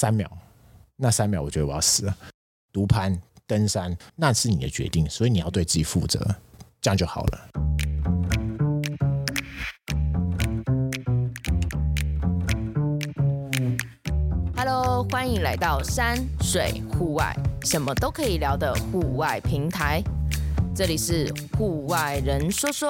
三秒，那三秒我觉得我要死了。独攀登山那是你的决定，所以你要对自己负责，这样就好了。Hello，欢迎来到山水户外，什么都可以聊的户外平台。这里是户外人说说。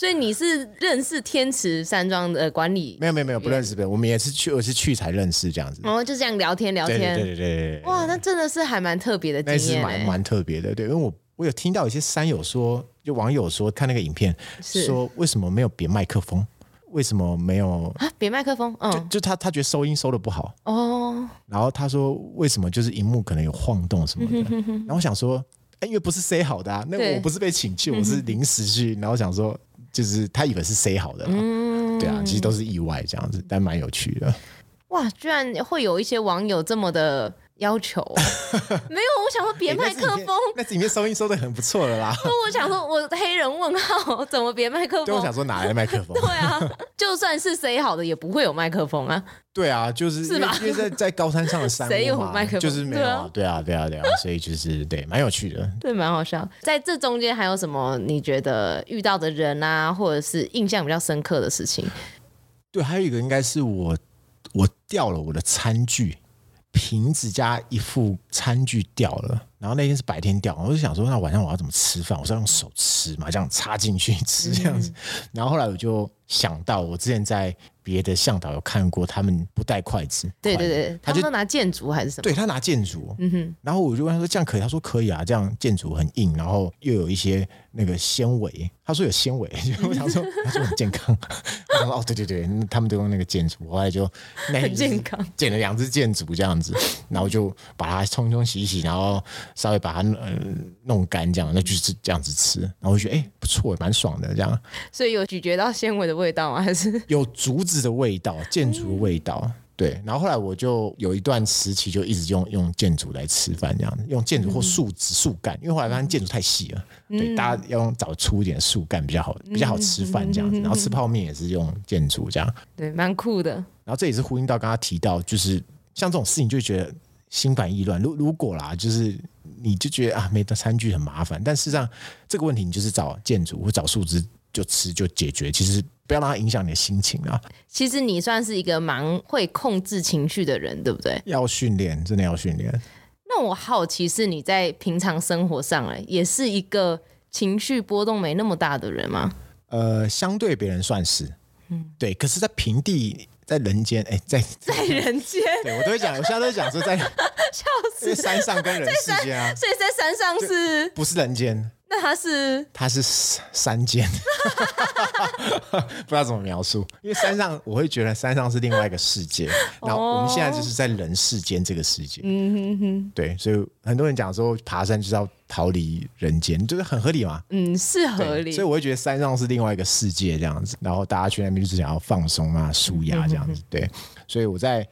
所以你是认识天池山庄的管理？没有没有没有不认识的，我们也是去，我是去才认识这样子。哦，就这样聊天聊天，对对对对，哇，那真的是还蛮特别的经验，那是蛮蛮特别的，对，因为我我有听到一些山友说，就网友说看那个影片，说为什么没有别麦克风？为什么没有啊？别麦克风？嗯，就就他他觉得收音收的不好哦。然后他说为什么就是荧幕可能有晃动什么的？然后我想说，哎，因为不是塞好的啊，那我不是被请去，我是临时去，然后想说。就是他以为是塞好的，嗯，对啊，其实都是意外这样子，但蛮有趣的。哇，居然会有一些网友这么的。要求 没有，我想说别麦克风，那里面收音收的很不错了啦。我想说，我黑人问号怎么别麦克风？对，我想说哪来的麦克风？对啊，就算是塞好的，也不会有麦克风啊。对啊，就是是吧？因为在在高山上的山 谁有麦克风？就是没有啊。对啊，对啊，对啊，所以就是对，蛮有趣的。对，蛮好笑。在这中间还有什么？你觉得遇到的人啊，或者是印象比较深刻的事情？对，还有一个应该是我我掉了我的餐具。瓶子加一副餐具掉了，然后那天是白天钓，我就想说，那晚上我要怎么吃饭？我是要用手吃嘛，这样插进去吃这样子。嗯、然后后来我就想到，我之前在。别的向导有看过，他们不带筷子。对对对，他就他拿箭竹还是什么？对，他拿箭竹。嗯哼。然后我就问他说：“这样可以？”他说：“可以啊，这样箭竹很硬，然后又有一些那个纤维。”他说有纤维，我想说 他说很健康。我想说哦，对对对，他们都用那个箭竹。后来就那很健康，捡了两只箭竹这样子，然后就把它冲冲洗洗，然后稍微把它呃弄干，这样那就是这样子吃。然后我觉得哎不错，蛮爽的这样。所以有咀嚼到纤维的味道吗？还是有竹子的味道，建筑的味道，嗯、对。然后后来我就有一段时期就一直用用建筑来吃饭，这样子用建筑或树枝、树干，因为后来发现建筑太细了，嗯、对，大家要用找粗一点的树干比较好，比较好吃饭这样子。然后吃泡面也是用建筑这样，对，蛮酷的。然后这也是呼应到刚刚提到，就是像这种事情就觉得心烦意乱。如如果啦，就是你就觉得啊，没得餐具很麻烦，但事实上这个问题你就是找建筑或找树枝就吃就解决，其实。不要让它影响你的心情啊！其实你算是一个蛮会控制情绪的人，对不对？要训练，真的要训练。那我好奇是你在平常生活上，哎，也是一个情绪波动没那么大的人吗？呃，相对别人算是，嗯，对。可是，在平地，在人间，哎，在 在人间，对我都会讲，我现在都会讲说在，笑死，在山上跟人世间啊，所以在山上是不是人间？那它是它是山间，不知道怎么描述，因为山上我会觉得山上是另外一个世界，然后我们现在就是在人世间这个世界，嗯哼哼，对，所以很多人讲说爬山就是要逃离人间，就是很合理嘛，嗯，是合理，所以我会觉得山上是另外一个世界这样子，然后大家去那边就是想要放松啊、舒压这样子，对，所以我在。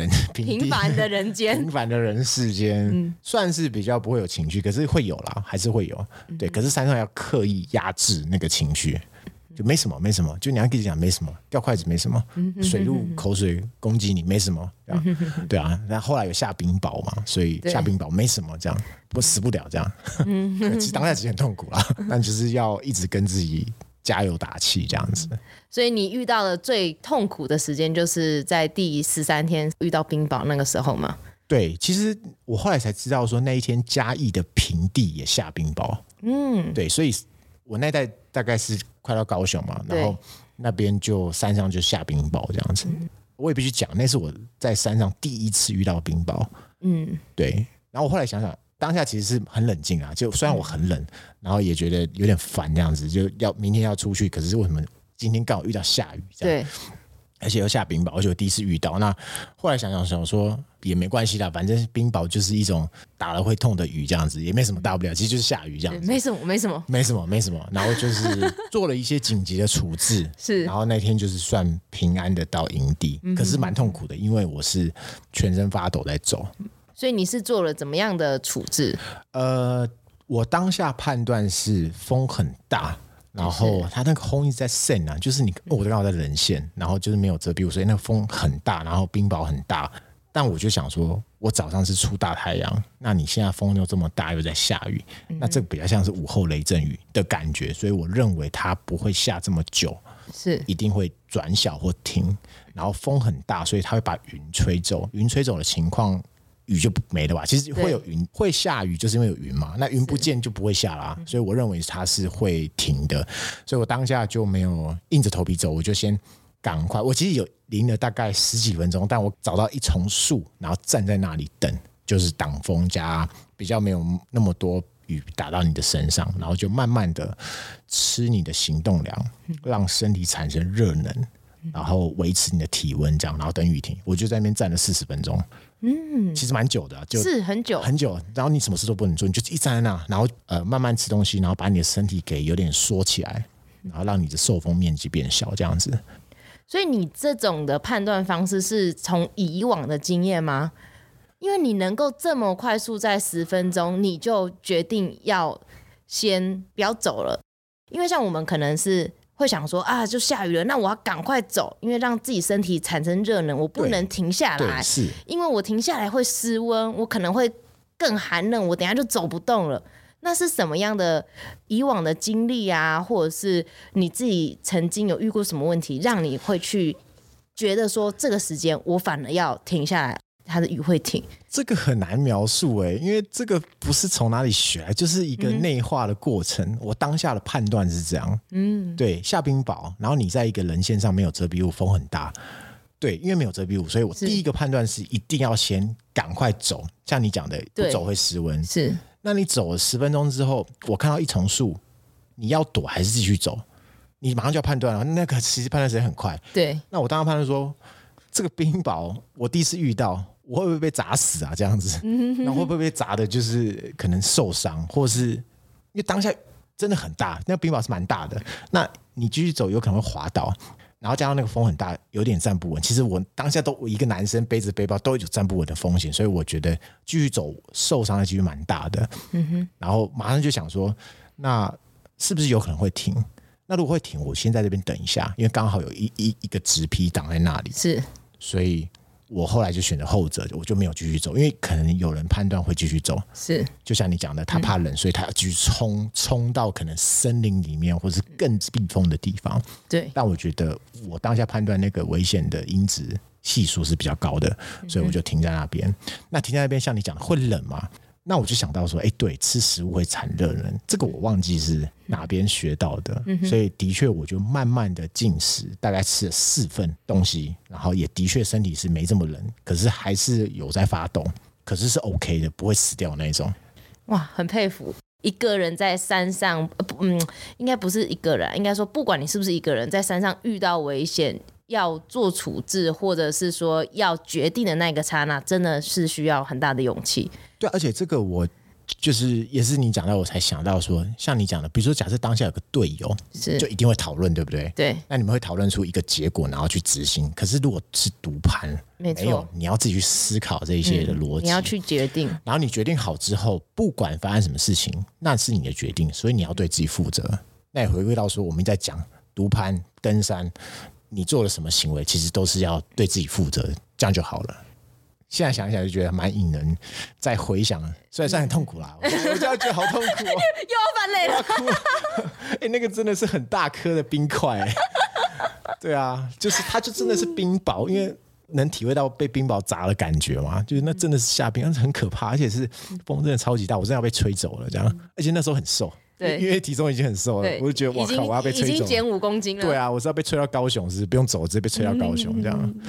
人 平凡的人间，平凡的人世间，嗯、算是比较不会有情绪，可是会有啦，还是会有。对，可是山上要刻意压制那个情绪，就没什么，没什么。就你要跟你讲，没什么，掉筷子没什么，水路口水攻击你没什么，对啊。对啊。那后来有下冰雹嘛，所以下冰雹没什么，这样不死不了这样。其实当下其实很痛苦啦，但就是要一直跟自己。加油打气这样子，所以你遇到的最痛苦的时间就是在第十三天遇到冰雹那个时候吗？对，其实我后来才知道说那一天嘉义的平地也下冰雹，嗯，对，所以我那带大概是快到高雄嘛，然后那边就山上就下冰雹这样子，对我也必须讲，那是我在山上第一次遇到冰雹，嗯，对，然后我后来想想。当下其实是很冷静啊，就虽然我很冷，然后也觉得有点烦这样子，就要明天要出去，可是为什么今天刚好遇到下雨？对，而且又下冰雹，而且我第一次遇到。那后来想想想说也没关系啦，反正冰雹就是一种打了会痛的雨，这样子也没什么大不了，其实就是下雨这样子，没什么，没什么，没什么，没什么。然后就是 做了一些紧急的处置，是，然后那天就是算平安的到营地，可是蛮痛苦的，因为我是全身发抖在走。所以你是做了怎么样的处置？呃，我当下判断是风很大，然后它那个风一直在渗啊，就是你、哦、我刚好在人线，然后就是没有遮蔽物，所以那个风很大，然后冰雹很大。但我就想说，我早上是出大太阳，那你现在风又这么大，又在下雨，那这个比较像是午后雷阵雨的感觉，所以我认为它不会下这么久，是一定会转小或停。然后风很大，所以它会把云吹走，云吹走的情况，雨就没了吧？其实会有云，会下雨，就是因为有云嘛。那云不见就不会下啦，所以我认为它是会停的。所以我当下就没有硬着头皮走，我就先。赶快！我其实有淋了大概十几分钟，但我找到一丛树，然后站在那里等，就是挡风加比较没有那么多雨打到你的身上，然后就慢慢的吃你的行动粮，让身体产生热能，然后维持你的体温，这样，然后等雨停。我就在那边站了四十分钟，嗯，其实蛮久的，就是很久很久。然后你什么事都不能做，你就一站在那，然后呃慢慢吃东西，然后把你的身体给有点缩起来，然后让你的受风面积变小，这样子。所以你这种的判断方式是从以往的经验吗？因为你能够这么快速在十分钟，你就决定要先不要走了。因为像我们可能是会想说啊，就下雨了，那我要赶快走，因为让自己身体产生热能，我不能停下来，是，因为我停下来会失温，我可能会更寒冷，我等下就走不动了。那是什么样的以往的经历啊，或者是你自己曾经有遇过什么问题，让你会去觉得说这个时间我反而要停下来，它的雨会停？这个很难描述哎、欸，因为这个不是从哪里学来，就是一个内化的过程。嗯、我当下的判断是这样，嗯，对，下冰雹，然后你在一个人线上没有遮蔽物，风很大，对，因为没有遮蔽物，所以我第一个判断是一定要先赶快走，像你讲的，不走会失温，是。那你走了十分钟之后，我看到一丛树，你要躲还是继续走？你马上就要判断了。那个其实判断时间很快。对。那我当时判断说，这个冰雹我第一次遇到，我会不会被砸死啊？这样子，那会不会被砸的，就是可能受伤，或是因为当下真的很大，那个冰雹是蛮大的。那你继续走，有可能会滑倒。然后加上那个风很大，有点站不稳。其实我当下都我一个男生背着背包都有站不稳的风险，所以我觉得继续走受伤的几率蛮大的。嗯哼。然后马上就想说，那是不是有可能会停？那如果会停，我先在这边等一下，因为刚好有一一一个植被挡在那里。是。所以。我后来就选择后者，我就没有继续走，因为可能有人判断会继续走，是就像你讲的，他怕冷，嗯、所以他要继续冲冲到可能森林里面，或是更避风的地方。对，但我觉得我当下判断那个危险的因子系数是比较高的，所以我就停在那边。嗯、那停在那边，像你讲的会冷吗？那我就想到说，哎、欸，对，吃食物会产热能，这个我忘记是哪边学到的，嗯、所以的确我就慢慢的进食，大概吃了四份东西，然后也的确身体是没这么冷，可是还是有在发动，可是是 OK 的，不会死掉那种。哇，很佩服一个人在山上，嗯，应该不是一个人，应该说不管你是不是一个人在山上遇到危险。要做处置，或者是说要决定的那个刹那，真的是需要很大的勇气。对，而且这个我就是也是你讲到，我才想到说，像你讲的，比如说假设当下有个队友，是就一定会讨论，对不对？对。那你们会讨论出一个结果，然后去执行。可是如果是独攀，没有，你要自己去思考这些的逻辑，嗯，你要去决定。然后你决定好之后，不管发生什么事情，那是你的决定，所以你要对自己负责。那也回归到说，我们在讲独攀登山。你做了什么行为，其实都是要对自己负责，这样就好了。现在想起来就觉得蛮引人，再回想，虽然算很痛苦啦，我现在觉得好痛苦哦，又要翻泪了。哎、欸，那个真的是很大颗的冰块、欸，对啊，就是它就真的是冰雹，因为能体会到被冰雹砸的感觉嘛，就是那真的是下冰，但是很可怕，而且是风真的超级大，我真的要被吹走了这样，而且那时候很瘦。对，因为体重已经很瘦了，我就觉得哇靠，我要被吹走，已经减五公斤了。对啊，我是要被吹到高雄，是不用走，直接被吹到高雄这样。嗯、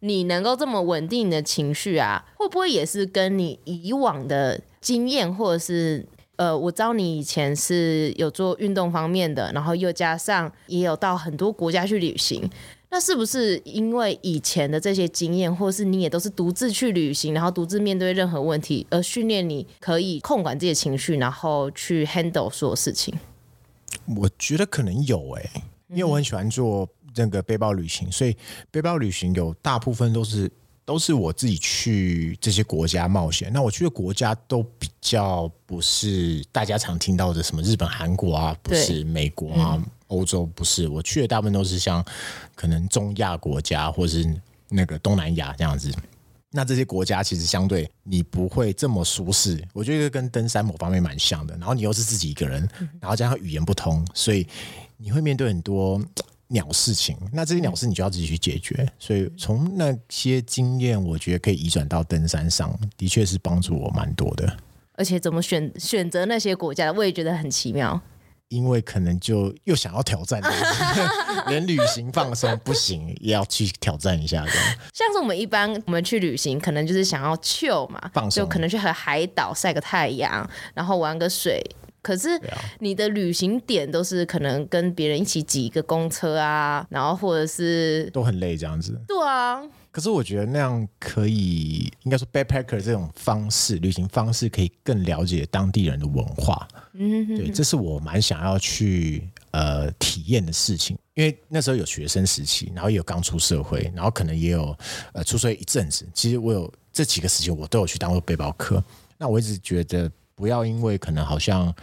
你能够这么稳定的情绪啊，会不会也是跟你以往的经验，或者是呃，我知道你以前是有做运动方面的，然后又加上也有到很多国家去旅行。那是不是因为以前的这些经验，或是你也都是独自去旅行，然后独自面对任何问题，而训练你可以控管自己的情绪，然后去 handle 所有事情？我觉得可能有诶、欸，因为我很喜欢做那个背包旅行，所以背包旅行有大部分都是都是我自己去这些国家冒险。那我去的国家都比较不是大家常听到的什么日本、韩国啊，不是美国啊、欧洲，不是。我去的大部分都是像可能中亚国家或是那个东南亚这样子。那这些国家其实相对你不会这么舒适，我觉得跟登山某方面蛮像的。然后你又是自己一个人，然后加上语言不通，所以你会面对很多。鸟事情，那这些鸟事你就要自己去解决。所以从那些经验，我觉得可以移转到登山上，的确是帮助我蛮多的。而且怎么选选择那些国家，我也觉得很奇妙。因为可能就又想要挑战，连旅行放松不行，也要去挑战一下这样。像是我们一般我们去旅行，可能就是想要 chill 嘛，放松，就可能去和海岛晒个太阳，然后玩个水。可是你的旅行点都是可能跟别人一起挤一个公车啊，然后或者是都很累这样子。对啊。可是我觉得那样可以，应该说 backpacker 这种方式旅行方式可以更了解当地人的文化。嗯，对，这是我蛮想要去呃体验的事情。因为那时候有学生时期，然后也有刚出社会，然后可能也有呃出社会一阵子。其实我有这几个时期，我都有去当过背包客。那我一直觉得。不要因为可能好像，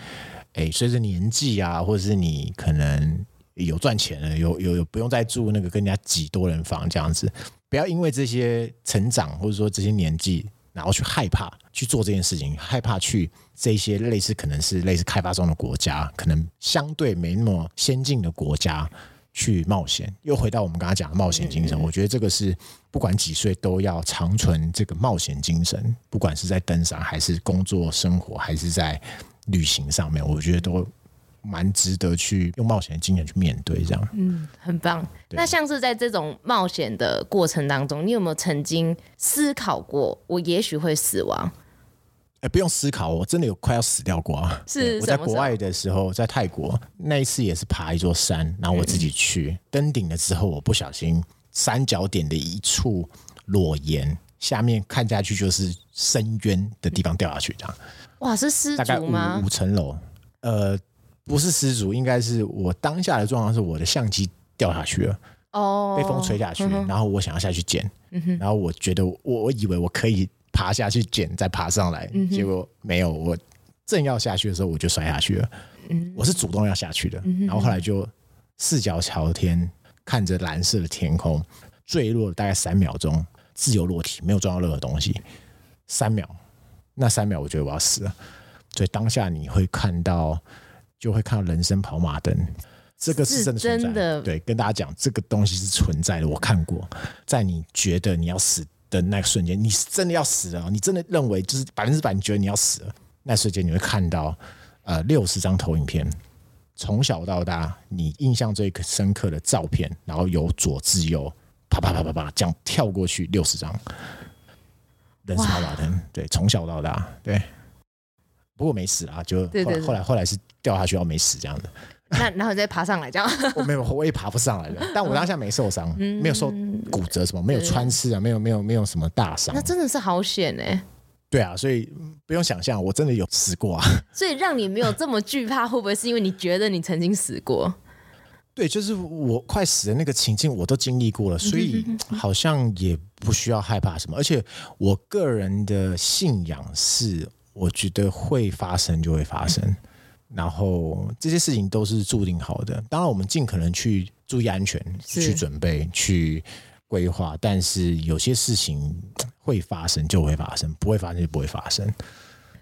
哎，随着年纪啊，或者是你可能有赚钱了，有有有不用再住那个跟人家挤多人房这样子，不要因为这些成长或者说这些年纪，然后去害怕去做这件事情，害怕去这些类似可能是类似开发中的国家，可能相对没那么先进的国家。去冒险，又回到我们刚刚讲的冒险精神。我觉得这个是不管几岁都要长存这个冒险精神，不管是在登山，还是工作生活，还是在旅行上面，我觉得都蛮值得去用冒险的经验去面对。这样，嗯，很棒。那像是在这种冒险的过程当中，你有没有曾经思考过，我也许会死亡？哎，不用思考，我真的有快要死掉过啊！是我在国外的时候，在泰国那一次也是爬一座山，然后我自己去、嗯、登顶了之后，我不小心三角点的一处裸岩，下面看下去就是深渊的地方掉下去，这样。哇，是失足吗？大概五五层楼，呃，不是失足，应该是我当下的状况是我的相机掉下去了，哦，被风吹下去，嗯、然后我想要下去捡，嗯、然后我觉得我我以为我可以。爬下去捡，再爬上来，嗯、结果没有。我正要下去的时候，我就摔下去了。嗯、我是主动要下去的，嗯、然后后来就四脚朝天，看着蓝色的天空，坠落了大概三秒钟，自由落体，没有撞到任何东西。三秒，那三秒我觉得我要死了。所以当下你会看到，就会看到人生跑马灯，这个是真的存在。的。对，跟大家讲，这个东西是存在的，我看过，在你觉得你要死的那个瞬间，你是真的要死了，你真的认为就是百分之百，你觉得你要死了，那瞬间你会看到呃六十张投影片，从小到大你印象最深刻的照片，然后由左至右啪啪啪啪啪这样跳过去六十张，人生跑马灯，对，从小到大，对，不过没死啊，就后来对对对后来后来是掉下去要没死这样的。那然后你再爬上来，这样 我没有，我也爬不上来的。但我当下没受伤，嗯、没有受骨折什么，没有穿刺啊，没有没有没有什么大伤。那真的是好险哎！对啊，所以不用想象，我真的有死过啊。所以让你没有这么惧怕，会不会是因为你觉得你曾经死过？对，就是我快死的那个情境，我都经历过了，所以好像也不需要害怕什么。而且我个人的信仰是，我觉得会发生就会发生。然后这些事情都是注定好的，当然我们尽可能去注意安全，去准备，去规划。但是有些事情会发生就会发生，不会发生就不会发生。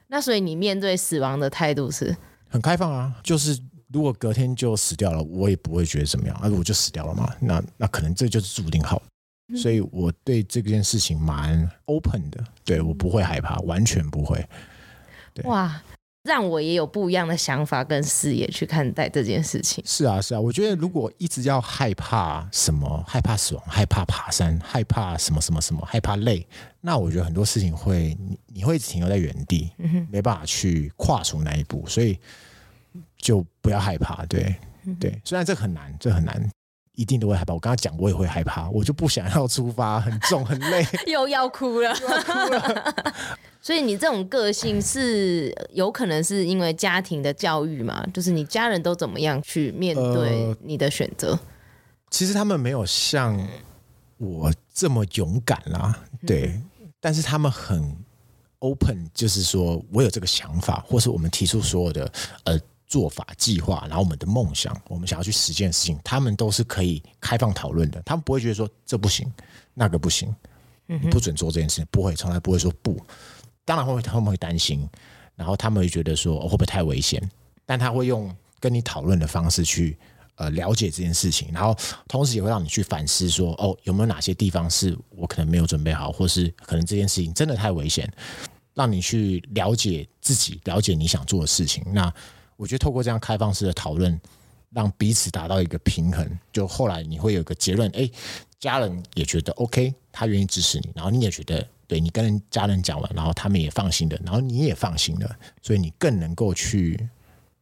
那所以你面对死亡的态度是很开放啊，就是如果隔天就死掉了，我也不会觉得怎么样，而我就死掉了嘛，那那可能这就是注定好。嗯、所以我对这件事情蛮 open 的，对我不会害怕，完全不会。对哇。让我也有不一样的想法跟视野去看待这件事情。是啊，是啊，我觉得如果一直要害怕什么，害怕死亡，害怕爬山，害怕什么什么什么，害怕累，那我觉得很多事情会你你会停留在原地，没办法去跨出那一步，所以就不要害怕。对、嗯、对，虽然这很难，这很难，一定都会害怕。我刚刚讲，我也会害怕，我就不想要出发，很重很累，又要哭了，又要哭了。所以你这种个性是有可能是因为家庭的教育嘛？就是你家人都怎么样去面对你的选择？呃，其实他们没有像我这么勇敢啦，对，嗯、但是他们很 open，就是说我有这个想法，或是我们提出所有的呃做法计划，然后我们的梦想，我们想要去实现的事情，他们都是可以开放讨论的，他们不会觉得说这不行，那个不行，你不准做这件事情，不会，从来不会说不，当然会，他们会担心，然后他们会觉得说、哦、会不会太危险，但他会用跟你讨论的方式去。呃，了解这件事情，然后同时也会让你去反思说，哦，有没有哪些地方是我可能没有准备好，或是可能这件事情真的太危险，让你去了解自己，了解你想做的事情。那我觉得透过这样开放式的讨论，让彼此达到一个平衡，就后来你会有个结论，哎，家人也觉得 OK，他愿意支持你，然后你也觉得，对你跟家人讲完，然后他们也放心的，然后你也放心了，所以你更能够去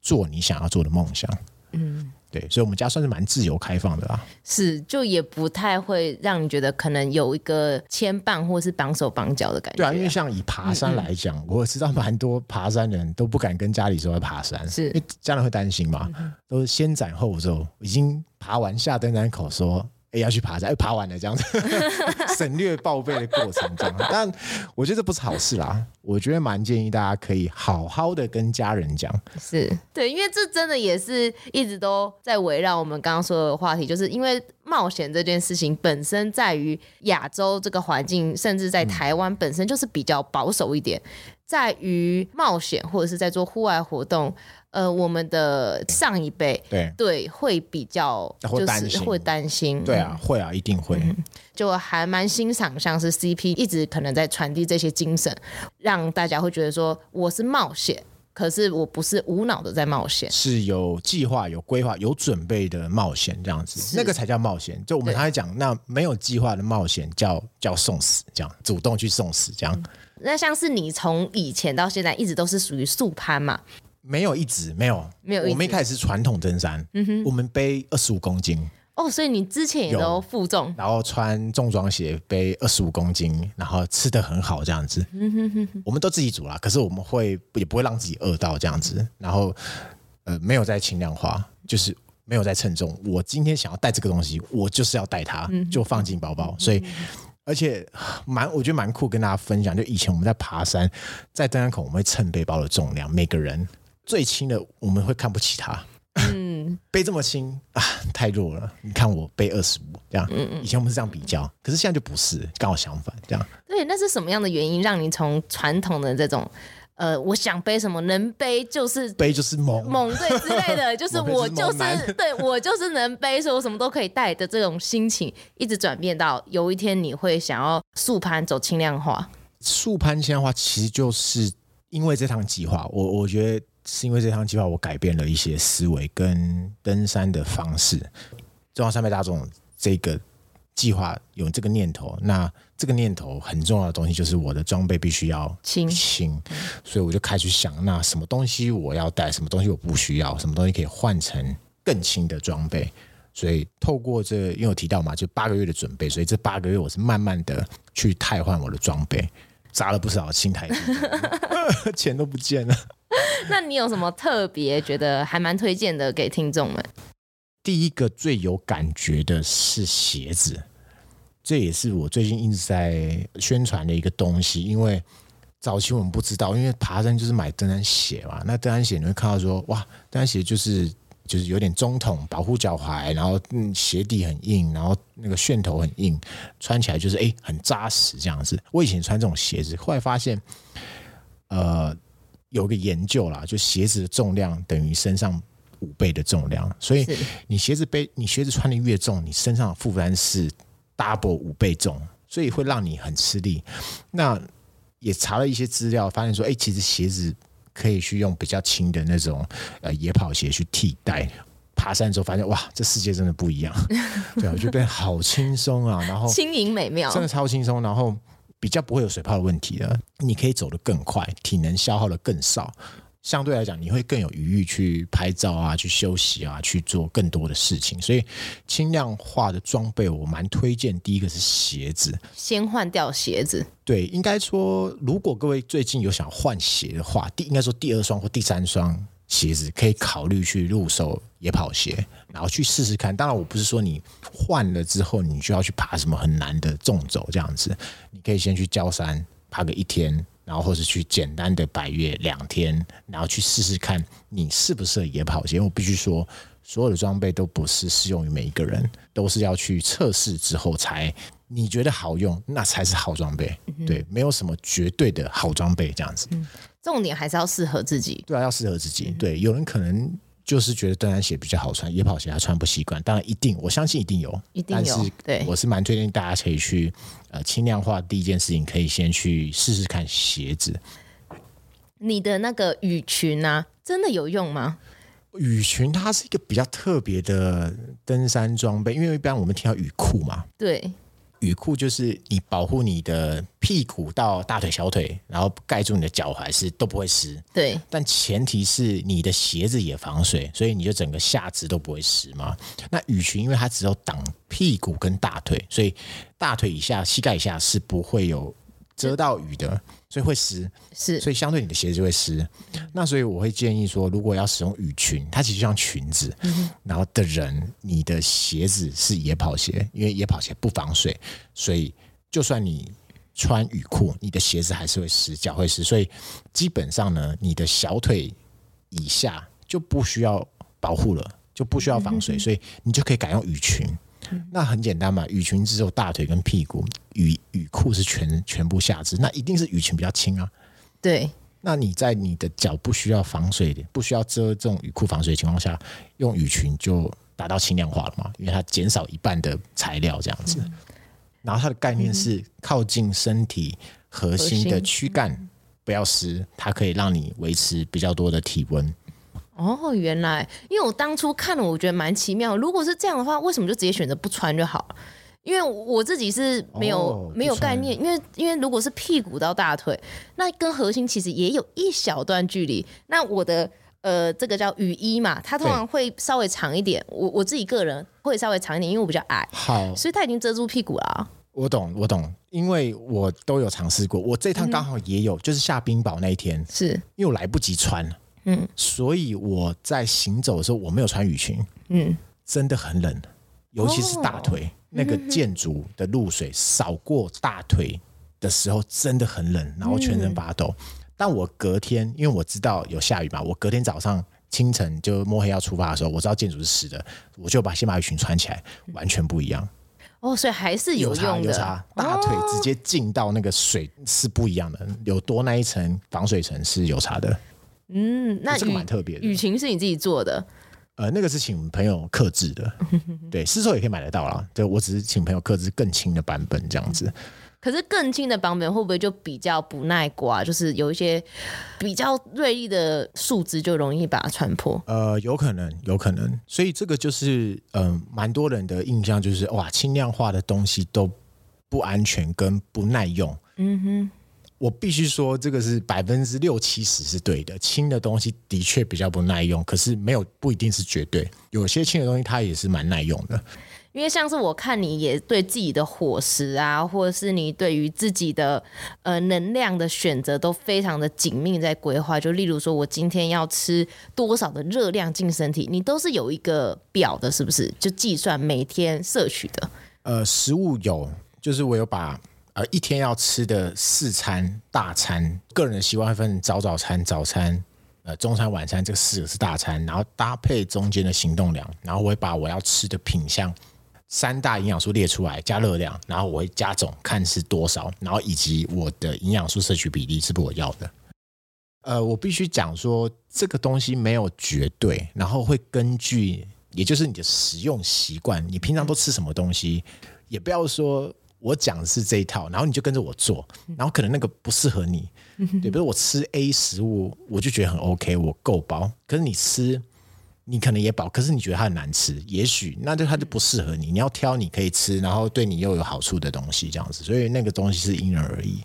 做你想要做的梦想。嗯。对，所以，我们家算是蛮自由开放的啦。是，就也不太会让你觉得可能有一个牵绊或是绑手绑脚的感觉。对啊，因为像以爬山来讲，嗯嗯我知道蛮多爬山人都不敢跟家里说要爬山，是因为家人会担心嘛，嗯、都是先斩后奏，已经爬完下登山口说。哎，要去爬山，哎，爬完了这样子，省略报备的过程这样。但我觉得这不是好事啦。我觉得蛮建议大家可以好好的跟家人讲。是对，因为这真的也是一直都在围绕我们刚刚说的话题，就是因为冒险这件事情本身在于亚洲这个环境，甚至在台湾本身就是比较保守一点，在于冒险或者是在做户外活动。呃，我们的上一辈对。对会比较就是会担心，对啊，会啊，一定会，嗯、就还蛮欣赏，像是 CP 一直可能在传递这些精神，让大家会觉得说我是冒险，可是我不是无脑的在冒险，是有计划、有规划、有准备的冒险这样子，那个才叫冒险。就我们刚才讲，那没有计划的冒险叫叫送死，这样主动去送死这样。嗯、那像是你从以前到现在一直都是属于速攀嘛？没有一直没有。没有，我们一开始是传统登山，嗯哼，我们背二十五公斤。哦，所以你之前也都负重，然后穿重装鞋背二十五公斤，然后吃的很好这样子，嗯哼哼哼，我们都自己煮啦，可是我们会也不会让自己饿到这样子，然后呃没有在轻量化，就是没有在称重，我今天想要带这个东西，我就是要带它，就放进包包，所以而且蛮我觉得蛮酷，跟大家分享，就以前我们在爬山，在登山口我们会称背包的重量，每个人。最轻的我们会看不起他，嗯，背这么轻啊，太弱了。你看我背二十五这样，嗯嗯，以前我们是这样比较，可是现在就不是，刚好相反这样。对，那是什么样的原因让你从传统的这种，呃，我想背什么能背就是背就是猛猛对之类的，就是我就是，对我就是能背，所以我什么都可以带的这种心情，一直转变到有一天你会想要速攀走轻量化。速攀轻量化其实就是因为这趟计划，我我觉得。是因为这趟计划，我改变了一些思维跟登山的方式。中央山脉大众这个计划有这个念头，那这个念头很重要的东西就是我的装备必须要轻轻，所以我就开始想，那什么东西我要带，什么东西我不需要，什么东西可以换成更轻的装备。所以透过这，因为我提到嘛，就八个月的准备，所以这八个月我是慢慢的去汰换我的装备，砸了不少新台币，钱都不见了。那你有什么特别觉得还蛮推荐的给听众们？第一个最有感觉的是鞋子，这也是我最近一直在宣传的一个东西。因为早期我们不知道，因为爬山就是买登山鞋嘛。那登山鞋你会看到说，哇，登山鞋就是就是有点中筒，保护脚踝，然后嗯鞋底很硬，然后那个楦头很硬，穿起来就是哎很扎实这样子。我以前穿这种鞋子，后来发现，呃。有个研究啦，就鞋子的重量等于身上五倍的重量，所以你鞋子背，你鞋子穿的越重，你身上的负担是 double 五倍重，所以会让你很吃力。那也查了一些资料，发现说，哎，其实鞋子可以去用比较轻的那种呃野跑鞋去替代。爬山的时候发现，哇，这世界真的不一样，对，我觉得变好轻松啊，然后轻盈美妙，真的超轻松，然后。比较不会有水泡的问题了，你可以走得更快，体能消耗的更少，相对来讲你会更有余裕去拍照啊，去休息啊，去做更多的事情。所以轻量化的装备我蛮推荐。第一个是鞋子，先换掉鞋子。对，应该说，如果各位最近有想换鞋的话，第应该说第二双或第三双鞋子，可以考虑去入手野跑鞋，然后去试试看。当然，我不是说你换了之后你就要去爬什么很难的重走这样子，你可以先去郊山爬个一天，然后或是去简单的百越两天，然后去试试看你适不适合野跑鞋。因为我必须说，所有的装备都不是适用于每一个人，都是要去测试之后才你觉得好用，那才是好装备。对，没有什么绝对的好装备这样子。重点还是要适合自己。对啊，要适合自己。对，有人可能就是觉得登山鞋比较好穿，野跑鞋他穿不习惯。当然，一定我相信一定有，一定有。但是，对，我是蛮推荐大家可以去呃轻量化。第一件事情可以先去试试看鞋子。你的那个雨裙啊，真的有用吗？雨裙它是一个比较特别的登山装备，因为一般我们听到雨裤嘛。对。雨裤就是你保护你的屁股到大腿、小腿，然后盖住你的脚踝是都不会湿。对，但前提是你的鞋子也防水，所以你就整个下肢都不会湿嘛。那雨裙因为它只有挡屁股跟大腿，所以大腿以下、膝盖以下是不会有。遮到雨的，所以会湿，是，所以相对你的鞋子就会湿。那所以我会建议说，如果要使用雨裙，它其实就像裙子，嗯，然后的人，你的鞋子是野跑鞋，因为野跑鞋不防水，所以就算你穿雨裤，你的鞋子还是会湿，脚会湿。所以基本上呢，你的小腿以下就不需要保护了，就不需要防水，所以你就可以改用雨裙。那很简单嘛，雨裙只有大腿跟屁股，雨雨裤是全全部下肢，那一定是雨裙比较轻啊。对，那你在你的脚不需要防水的，不需要遮这种雨裤防水的情况下，用雨裙就达到轻量化了嘛，因为它减少一半的材料这样子。嗯、然后它的概念是靠近身体核心的躯干不要湿，它可以让你维持比较多的体温。哦，原来，因为我当初看了，我觉得蛮奇妙。如果是这样的话，为什么就直接选择不穿就好了？因为我自己是没有、哦、没有概念，因为因为如果是屁股到大腿，那跟核心其实也有一小段距离。那我的呃，这个叫雨衣嘛，它通常会稍微长一点。我我自己个人会稍微长一点，因为我比较矮，好，所以它已经遮住屁股了、啊。我懂，我懂，因为我都有尝试过。我这趟刚好也有，嗯、就是下冰雹那一天，是因为我来不及穿。嗯，所以我在行走的时候，我没有穿雨裙。嗯，真的很冷，尤其是大腿、哦、那个建筑的露水扫过大腿的时候，真的很冷，然后全身发抖。嗯、但我隔天，因为我知道有下雨嘛，我隔天早上清晨就摸黑要出发的时候，我知道建筑是湿的，我就把先把雨裙穿起来，完全不一样。哦，所以还是有用的。有差，有差，大腿直接进到那个水是不一样的，有多那一层防水层是有差的。嗯，那这个蛮特别的。雨晴是你自己做的？呃，那个是请朋友克制的，对，市售也可以买得到啦。对，我只是请朋友克制更轻的版本这样子。可是更轻的版本会不会就比较不耐刮？就是有一些比较锐利的树枝就容易把它穿破？呃，有可能，有可能。所以这个就是，嗯、呃，蛮多人的印象就是，哇，轻量化的东西都不安全跟不耐用。嗯哼。我必须说，这个是百分之六七十是对的。轻的东西的确比较不耐用，可是没有不一定是绝对。有些轻的东西它也是蛮耐用的。因为像是我看你也对自己的伙食啊，或者是你对于自己的呃能量的选择都非常的紧密在规划。就例如说我今天要吃多少的热量进身体，你都是有一个表的，是不是？就计算每天摄取的。呃，食物有，就是我有把。呃，一天要吃的四餐大餐，个人的习惯会分早早餐、早餐、呃中餐、晚餐，这四个是大餐，然后搭配中间的行动量，然后我会把我要吃的品项三大营养素列出来，加热量，然后我会加总看是多少，然后以及我的营养素摄取比例是不是我要的。呃，我必须讲说这个东西没有绝对，然后会根据，也就是你的使用习惯，你平常都吃什么东西，也不要说。我讲的是这一套，然后你就跟着我做，然后可能那个不适合你，对，比如我吃 A 食物，我就觉得很 OK，我够饱。可是你吃，你可能也饱，可是你觉得它很难吃，也许那就它就不适合你。你要挑你可以吃，然后对你又有好处的东西，这样子。所以那个东西是因人而异。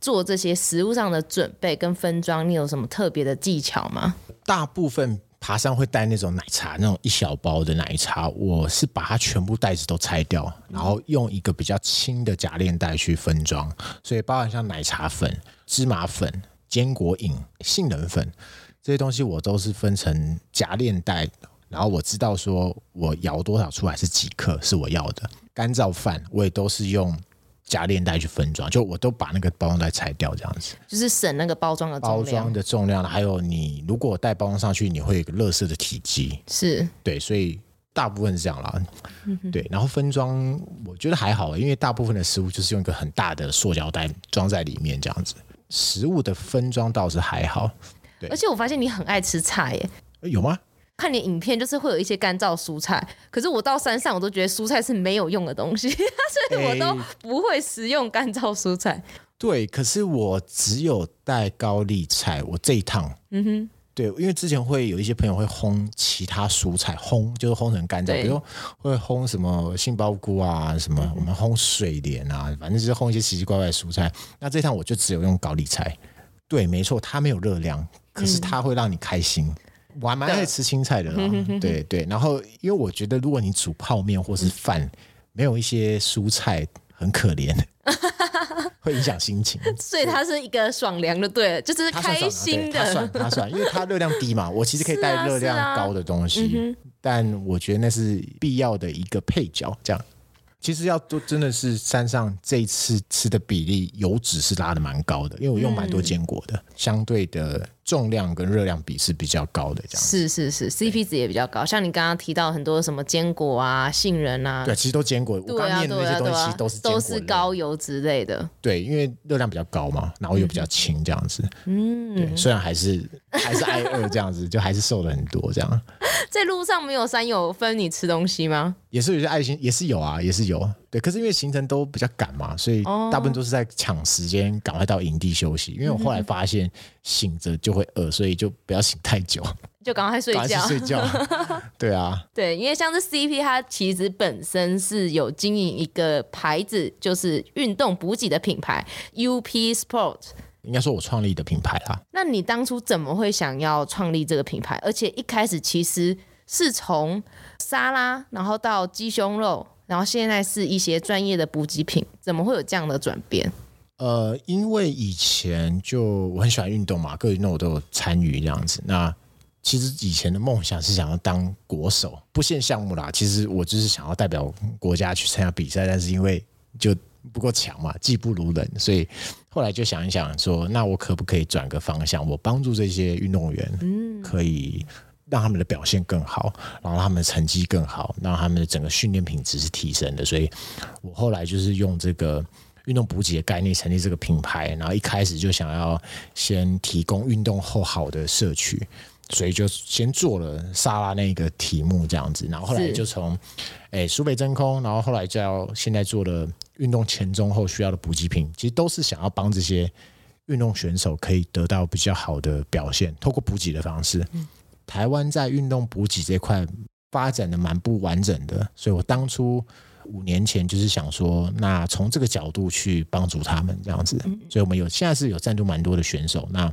做这些食物上的准备跟分装，你有什么特别的技巧吗？大部分。爬山会带那种奶茶，那种一小包的奶茶，我是把它全部袋子都拆掉，然后用一个比较轻的夹链袋去分装，所以包含像奶茶粉、芝麻粉、坚果饮、杏仁粉，这些东西我都是分成夹链袋，然后我知道说我舀多少出来是几克是我要的。干燥饭我也都是用夹链袋去分装，就我都把那个包装袋拆掉，这样子就是省那个包装的包装的重量。还有你如果带包装上去，你会有一个乐色的体积，是对，所以大部分是这样啦。嗯对，然后分装我觉得还好，因为大部分的食物就是用一个很大的塑胶袋装在里面，这样子。食物的分装倒是还好。对，而且我发现你很爱吃菜耶？有吗？看你影片就是会有一些干燥蔬菜，可是我到山上我都觉得蔬菜是没有用的东西，所以我都不会食用干燥蔬菜。对，可是我只有带高丽菜，我这一趟，嗯哼，对，因为之前会有一些朋友会烘其他蔬菜，烘就是烘成干燥，比如会烘什么杏鲍菇啊，什么我们烘水莲啊，反正就是烘一些奇奇怪怪的蔬菜。那这一趟我就只有用高丽菜，对，没错，它没有热量。可是它会让你开心，嗯、我还蛮爱吃青菜的啦。对对，然后因为我觉得，如果你煮泡面或是饭，嗯、没有一些蔬菜，很可怜，会影响心情。所以它是一个爽凉的，对，就是开心的。它算它算，因为它热量低嘛。我其实可以带热量 高的东西，啊啊嗯、但我觉得那是必要的一个配角，这样。其实要都真的是山上这一次吃的比例，油脂是拉的蛮高的，因为我用蛮多坚果的，嗯、相对的重量跟热量比是比较高的，这样是是是，CP 值也比较高。像你刚刚提到很多什么坚果啊、杏仁啊，对，其实都坚果。我刚念的那些东西都是都是高油之类的，对，因为热量比较高嘛，然后又比较轻，这样子。嗯，对，虽然还是还是挨饿这样子，就还是瘦了很多这样。在路上没有山友分你吃东西吗？也是有些爱心，也是有啊，也是有。对，可是因为行程都比较赶嘛，所以大部分都是在抢时间，赶快到营地休息。因为我后来发现醒着就会饿，所以就不要醒太久，就赶快睡觉。睡觉。对啊，对，因为像是 CP，它其实本身是有经营一个牌子，就是运动补给的品牌 UP Sport。应该说我创立的品牌啦。那你当初怎么会想要创立这个品牌？而且一开始其实是从沙拉，然后到鸡胸肉，然后现在是一些专业的补给品，怎么会有这样的转变？呃，因为以前就我很喜欢运动嘛，各运动我都有参与这样子。那其实以前的梦想是想要当国手，不限项目啦。其实我就是想要代表国家去参加比赛，但是因为就不够强嘛，技不如人，所以后来就想一想说，那我可不可以转个方向，我帮助这些运动员，可以让他们的表现更好，然后他们的成绩更好，让他们的整个训练品质是提升的。所以我后来就是用这个运动补给的概念成立这个品牌，然后一开始就想要先提供运动后好的摄取。所以就先做了沙拉那个题目这样子，然后后来就从诶苏北真空，然后后来就要现在做的运动前中后需要的补给品，其实都是想要帮这些运动选手可以得到比较好的表现，透过补给的方式。嗯、台湾在运动补给这块发展的蛮不完整的，所以我当初五年前就是想说，那从这个角度去帮助他们这样子，所以我们有现在是有赞助蛮多的选手那。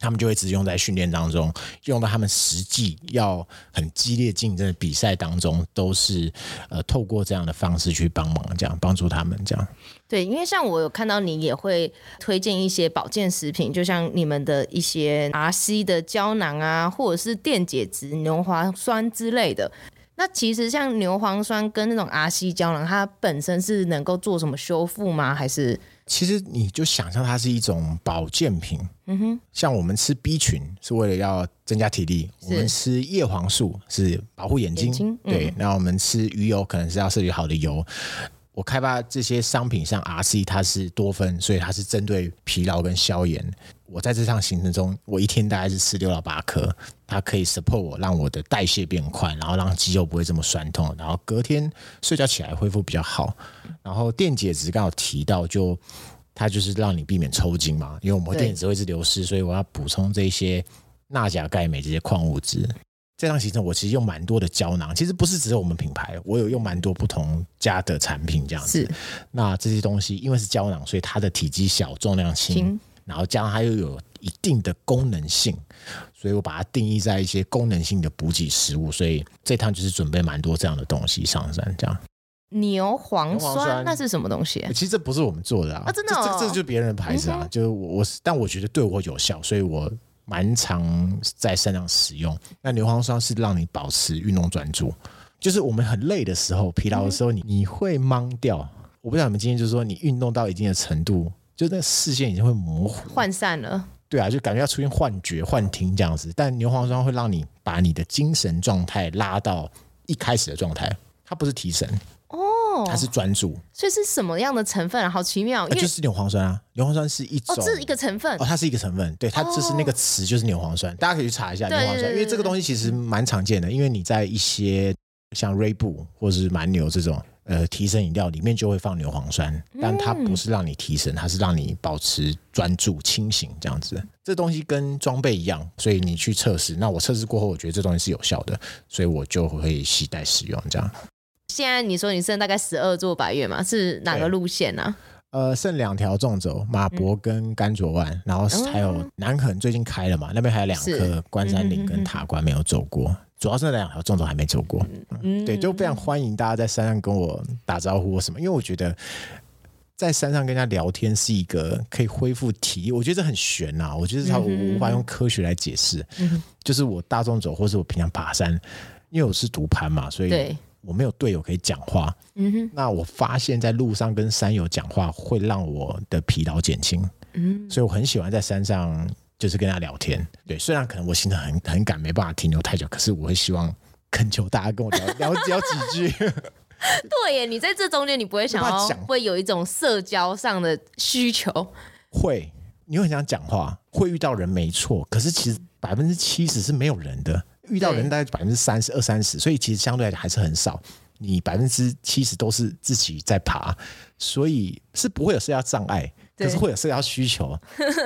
他们就会只用在训练当中，用到他们实际要很激烈竞争的比赛当中，都是呃透过这样的方式去帮忙，这样帮助他们这样。对，因为像我有看到你也会推荐一些保健食品，就像你们的一些 RC 的胶囊啊，或者是电解质牛磺酸之类的。那其实像牛磺酸跟那种 RC 胶囊，它本身是能够做什么修复吗？还是？其实你就想象它是一种保健品，嗯哼，像我们吃 B 群是为了要增加体力，我们吃叶黄素是保护眼睛，眼睛嗯、对，那我们吃鱼油可能是要摄取好的油。我开发这些商品，像 RC 它是多酚，所以它是针对疲劳跟消炎。我在这趟行程中，我一天大概是吃六到八颗，它可以 support 我，让我的代谢变快，然后让肌肉不会这么酸痛，然后隔天睡觉起来恢复比较好。然后电解质刚好提到，就它就是让你避免抽筋嘛，因为我们电解质会是流失，所以我要补充这些钠、钾、钙、镁这些矿物质。这趟行程我其实用蛮多的胶囊，其实不是只有我们品牌，我有用蛮多不同家的产品这样子。那这些东西因为是胶囊，所以它的体积小，重量轻。然后加上它又有一定的功能性，所以我把它定义在一些功能性的补给食物。所以这趟就是准备蛮多这样的东西上山，这样。牛磺酸，酸那是什么东西？其实这不是我们做的啊，啊真的、哦，这这，这就是别人的牌子啊。嗯、就是我，我但我觉得对我有效，所以我蛮常在山上使用。那牛磺酸是让你保持运动专注，就是我们很累的时候、疲劳的时候，你你会懵掉。我不知道你们今天就是说，你运动到一定的程度，就那个视线已经会模糊、涣散了。对啊，就感觉要出现幻觉、幻听这样子。但牛磺酸会让你把你的精神状态拉到一开始的状态，它不是提神哦。它是专注，所以是什么样的成分？好奇妙，因为、呃、就是牛磺酸啊，牛磺酸是一种，哦，这是一个成分。哦，它是一个成分，对，它就是那个词就是牛磺酸，哦、大家可以去查一下牛磺酸，因为这个东西其实蛮常见的，因为你在一些像瑞布或者是蛮牛这种呃提神饮料里面就会放牛磺酸，但它不是让你提神，它是让你保持专注、清醒这样子。这东西跟装备一样，所以你去测试，那我测试过后，我觉得这东西是有效的，所以我就会携带使用这样。现在你说你剩大概十二座百岳嘛？是哪个路线呢、啊？呃，剩两条纵轴，马博跟甘卓湾，嗯、然后还有南垦最近开了嘛？那边还有两颗关山岭跟塔关没有走过，主要是那两条纵走还没走过。嗯，对，就非常欢迎大家在山上跟我打招呼或什么，因为我觉得在山上跟人家聊天是一个可以恢复体力，我觉得这很悬呐、啊，我觉得它无法用科学来解释。嗯、就是我大众走或是我平常爬山，因为我是独攀嘛，所以。我没有队友可以讲话，嗯哼，那我发现在路上跟山友讲话会让我的疲劳减轻，嗯，所以我很喜欢在山上就是跟他聊天，对，虽然可能我行程很很赶，没办法停留太久，可是我会希望恳求大家跟我聊聊 聊几句。对耶，你在这中间你不会想要会有一种社交上的需求？会，你会很想讲话，会遇到人没错，可是其实百分之七十是没有人的。遇到人大概百分之三十二三十，所以其实相对来讲还是很少。你百分之七十都是自己在爬，所以是不会有社交障碍，可是会有社交需求。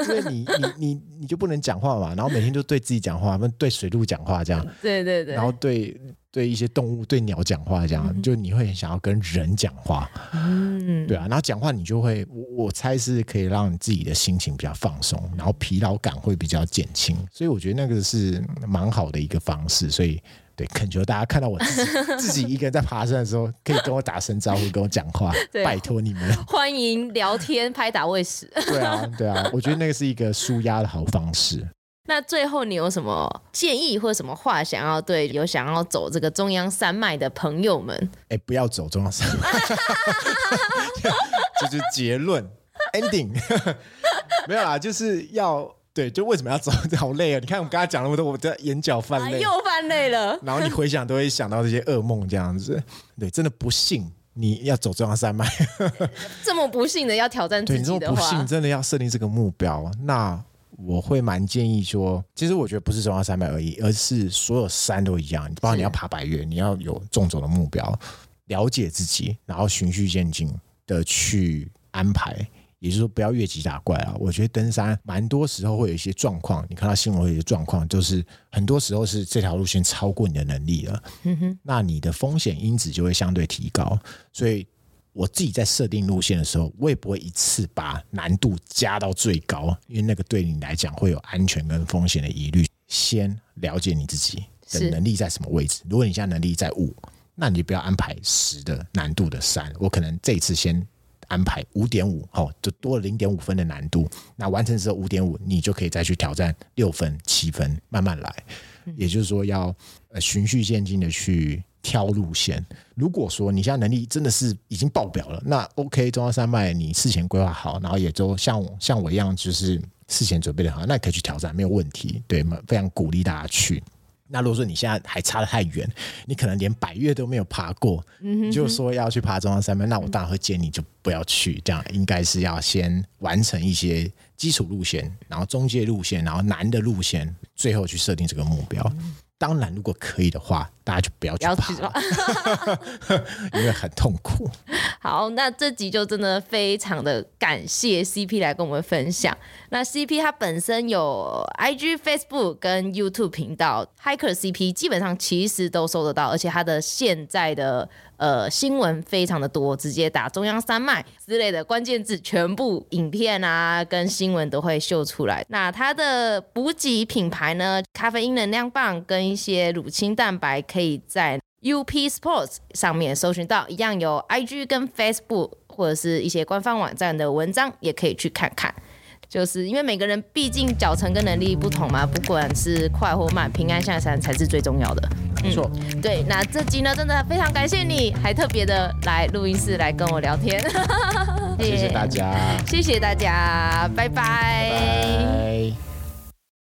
因为你你你你就不能讲话嘛，然后每天就对自己讲话，对水路讲话这样。对对对，然后对。对一些动物、对鸟讲话，这样、嗯、就你会很想要跟人讲话，嗯，对啊，然后讲话你就会，我我猜是可以让你自己的心情比较放松，然后疲劳感会比较减轻，所以我觉得那个是蛮好的一个方式。所以，对，恳求大家看到我自己 自己一个人在爬山的时候，可以跟我打声招呼，跟我讲话，拜托你们，欢迎聊天、拍打喂食。对啊，对啊，我觉得那个是一个舒压的好方式。那最后你有什么建议或者什么话想要对有想要走这个中央山脉的朋友们？哎、欸，不要走中央山脉，这就是结论 ending。没有啦，就是要对，就为什么要走？好累啊！你看我刚才讲那么多，我的眼角泛泪，又泛泪了。然后你回想都会想到这些噩梦，这样子。对，真的不幸你要走中央山脉，这么不幸的要挑战自己的话，对，这么不幸真的要设定这个目标，那。我会蛮建议说，其实我觉得不是中央山脉而已，而是所有山都一样。包括你要爬百岳，你要有纵走的目标，了解自己，然后循序渐进的去安排。也就是说，不要越级打怪啊！我觉得登山蛮多时候会有一些状况，你看到新闻会有一些状况，就是很多时候是这条路线超过你的能力了，嗯哼，那你的风险因子就会相对提高，所以。我自己在设定路线的时候，我也不会一次把难度加到最高，因为那个对你来讲会有安全跟风险的疑虑。先了解你自己的能力在什么位置。如果你现在能力在五，那你就不要安排十的难度的山。我可能这一次先安排五点五，哦，就多了零点五分的难度。那完成之后五点五，你就可以再去挑战六分、七分，慢慢来。也就是说，要呃循序渐进的去。挑路线，如果说你现在能力真的是已经爆表了，那 OK，中央山脉你事前规划好，然后也都像像我一样，就是事前准备的好，那你可以去挑战，没有问题，对吗？非常鼓励大家去。那如果说你现在还差得太远，你可能连百岳都没有爬过，嗯、哼哼就说要去爬中央山脉，那我当然会建议你就不要去，这样应该是要先完成一些基础路线，然后中介路线，然后难的路线，最后去设定这个目标。嗯当然，如果可以的话，大家就不要去爬，因为很痛苦。好，那这集就真的非常的感谢 CP 来跟我们分享。那 CP 它本身有 IG、Facebook 跟 YouTube 频道，Hiker CP 基本上其实都搜得到，而且它的现在的。呃，新闻非常的多，直接打中央山脉之类的关键字，全部影片啊跟新闻都会秀出来。那它的补给品牌呢，咖啡因能量棒跟一些乳清蛋白，可以在 UP Sports 上面搜寻到，一样有 IG 跟 Facebook 或者是一些官方网站的文章，也可以去看看。就是因为每个人毕竟脚程跟能力不同嘛，不管是快或慢，平安下山才是最重要的。没错、嗯，对。那这集呢，真的非常感谢你，还特别的来录音室来跟我聊天。谢谢大家，谢谢大家，拜拜。拜拜。